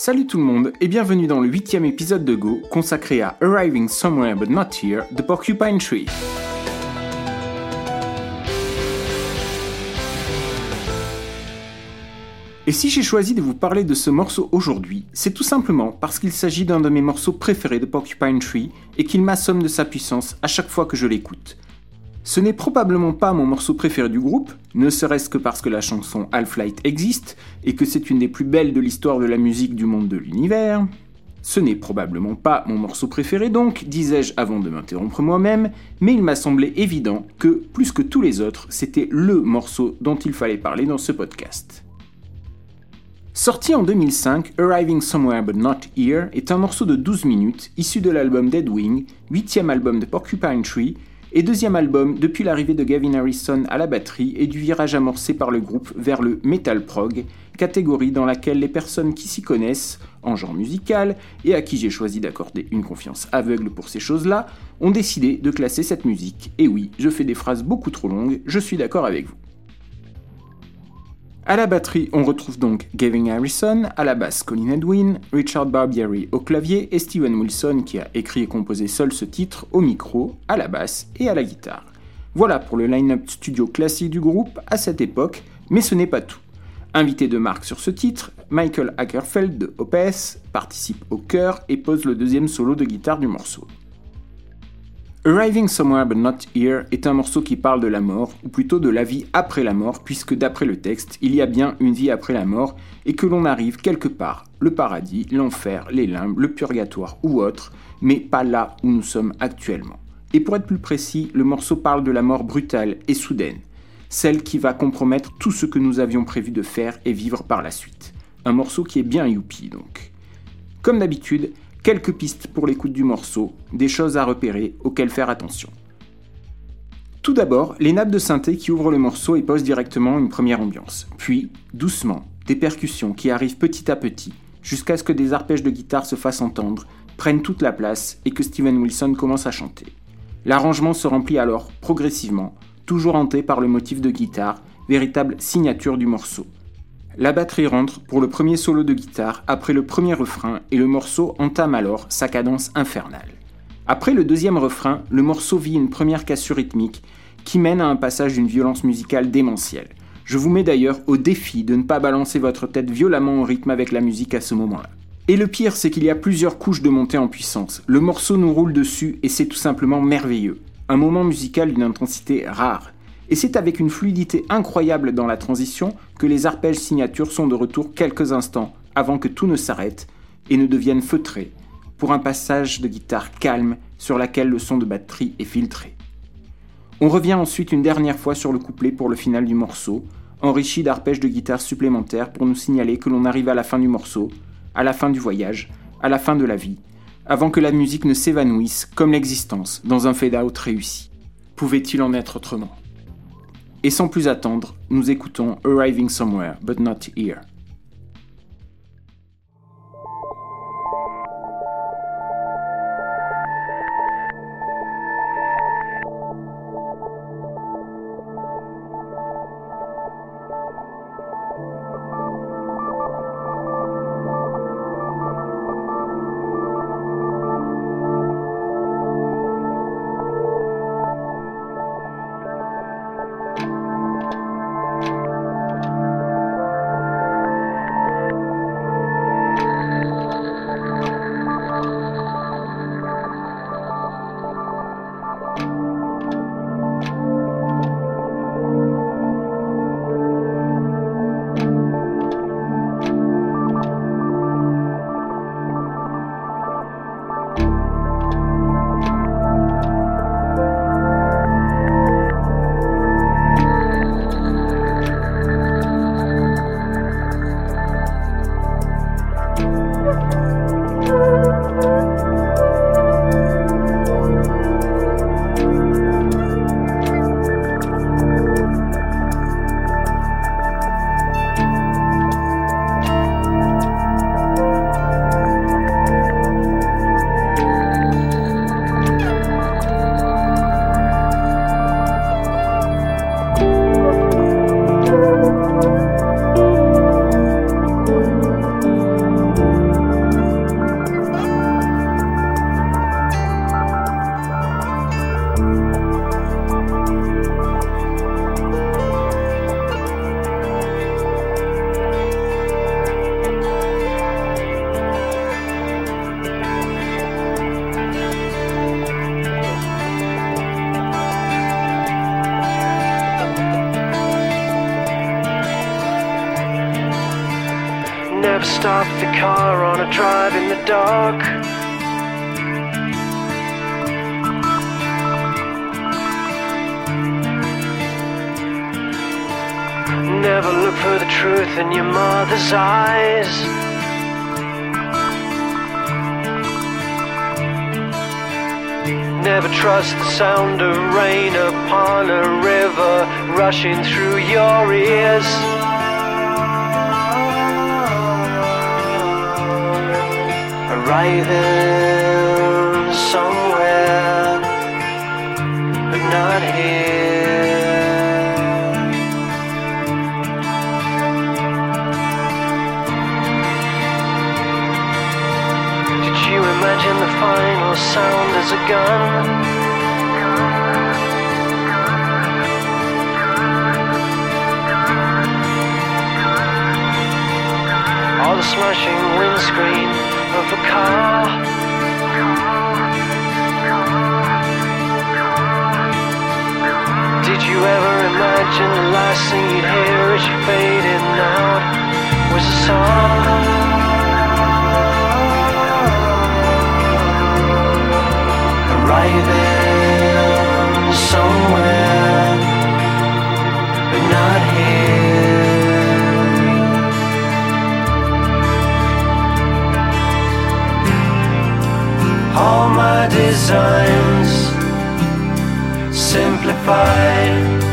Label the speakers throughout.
Speaker 1: Salut tout le monde et bienvenue dans le huitième épisode de Go consacré à Arriving Somewhere But Not Here de Porcupine Tree. Et si j'ai choisi de vous parler de ce morceau aujourd'hui, c'est tout simplement parce qu'il s'agit d'un de mes morceaux préférés de Porcupine Tree et qu'il m'assomme de sa puissance à chaque fois que je l'écoute. Ce n'est probablement pas mon morceau préféré du groupe, ne serait-ce que parce que la chanson Half-Light existe et que c'est une des plus belles de l'histoire de la musique du monde de l'univers. Ce n'est probablement pas mon morceau préféré donc, disais-je avant de m'interrompre moi-même, mais il m'a semblé évident que, plus que tous les autres, c'était LE morceau dont il fallait parler dans ce podcast. Sorti en 2005, Arriving Somewhere But Not Here est un morceau de 12 minutes issu de l'album Dead Wing, huitième album de Porcupine Tree, et deuxième album depuis l'arrivée de Gavin Harrison à la batterie et du virage amorcé par le groupe vers le metal prog, catégorie dans laquelle les personnes qui s'y connaissent en genre musical et à qui j'ai choisi d'accorder une confiance aveugle pour ces choses-là ont décidé de classer cette musique. Et oui, je fais des phrases beaucoup trop longues, je suis d'accord avec vous. À la batterie, on retrouve donc Gavin Harrison, à la basse Colin Edwin, Richard Barbieri au clavier et Steven Wilson qui a écrit et composé seul ce titre au micro, à la basse et à la guitare. Voilà pour le line-up studio classique du groupe à cette époque, mais ce n'est pas tout. Invité de marque sur ce titre, Michael Ackerfeld de OPS participe au chœur et pose le deuxième solo de guitare du morceau. Arriving Somewhere But Not Here est un morceau qui parle de la mort, ou plutôt de la vie après la mort, puisque d'après le texte, il y a bien une vie après la mort, et que l'on arrive quelque part, le paradis, l'enfer, les limbes, le purgatoire ou autre, mais pas là où nous sommes actuellement. Et pour être plus précis, le morceau parle de la mort brutale et soudaine, celle qui va compromettre tout ce que nous avions prévu de faire et vivre par la suite. Un morceau qui est bien youpi donc. Comme d'habitude, quelques pistes pour l'écoute du morceau, des choses à repérer auxquelles faire attention. Tout d'abord, les nappes de synthé qui ouvrent le morceau et posent directement une première ambiance. Puis, doucement, des percussions qui arrivent petit à petit, jusqu'à ce que des arpèges de guitare se fassent entendre, prennent toute la place et que Steven Wilson commence à chanter. L'arrangement se remplit alors progressivement, toujours hanté par le motif de guitare, véritable signature du morceau. La batterie rentre pour le premier solo de guitare après le premier refrain et le morceau entame alors sa cadence infernale. Après le deuxième refrain, le morceau vit une première cassure rythmique qui mène à un passage d'une violence musicale démentielle. Je vous mets d'ailleurs au défi de ne pas balancer votre tête violemment au rythme avec la musique à ce moment-là. Et le pire, c'est qu'il y a plusieurs couches de montée en puissance. Le morceau nous roule dessus et c'est tout simplement merveilleux. Un moment musical d'une intensité rare. Et c'est avec une fluidité incroyable dans la transition que les arpèges signatures sont de retour quelques instants avant que tout ne s'arrête et ne devienne feutré pour un passage de guitare calme sur laquelle le son de batterie est filtré. On revient ensuite une dernière fois sur le couplet pour le final du morceau, enrichi d'arpèges de guitare supplémentaires pour nous signaler que l'on arrive à la fin du morceau, à la fin du voyage, à la fin de la vie, avant que la musique ne s'évanouisse comme l'existence dans un fade-out réussi. Pouvait-il en être autrement? Et sans plus attendre, nous écoutons Arriving Somewhere But Not Here.
Speaker 2: Stop the car on a drive in the dark. Never look for the truth in your mother's eyes. Never trust the sound of rain upon a river rushing through your ears. Arriving somewhere, but not here. Did you imagine the final sound as a gun? Or the smashing windscreen a car? Did you ever imagine the last thing you'd hear as you faded out was a song? Bye.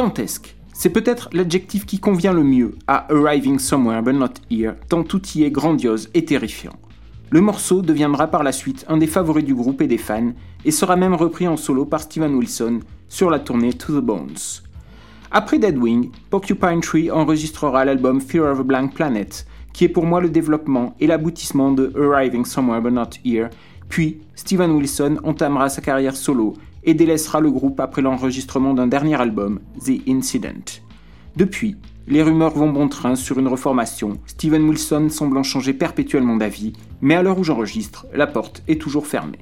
Speaker 1: Dantesque. C'est peut-être l'adjectif qui convient le mieux à Arriving Somewhere But Not Here, tant tout y est grandiose et terrifiant. Le morceau deviendra par la suite un des favoris du groupe et des fans, et sera même repris en solo par Steven Wilson sur la tournée To the Bones. Après Deadwing, Porcupine Tree enregistrera l'album Fear of a Blank Planet, qui est pour moi le développement et l'aboutissement de Arriving Somewhere But Not Here, puis Steven Wilson entamera sa carrière solo et délaissera le groupe après l'enregistrement d'un dernier album, The Incident. Depuis, les rumeurs vont bon train sur une reformation, Steven Wilson semblant changer perpétuellement d'avis, mais à l'heure où j'enregistre, la porte est toujours fermée.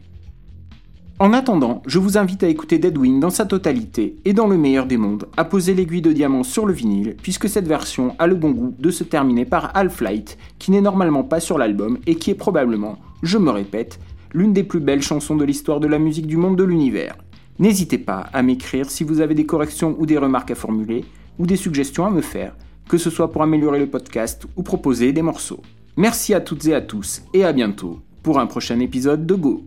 Speaker 1: En attendant, je vous invite à écouter Deadwing dans sa totalité et dans le meilleur des mondes, à poser l'aiguille de diamant sur le vinyle, puisque cette version a le bon goût de se terminer par Half-Light, qui n'est normalement pas sur l'album et qui est probablement, je me répète, l'une des plus belles chansons de l'histoire de la musique du monde de l'univers. N'hésitez pas à m'écrire si vous avez des corrections ou des remarques à formuler, ou des suggestions à me faire, que ce soit pour améliorer le podcast ou proposer des morceaux. Merci à toutes et à tous, et à bientôt pour un prochain épisode de Go.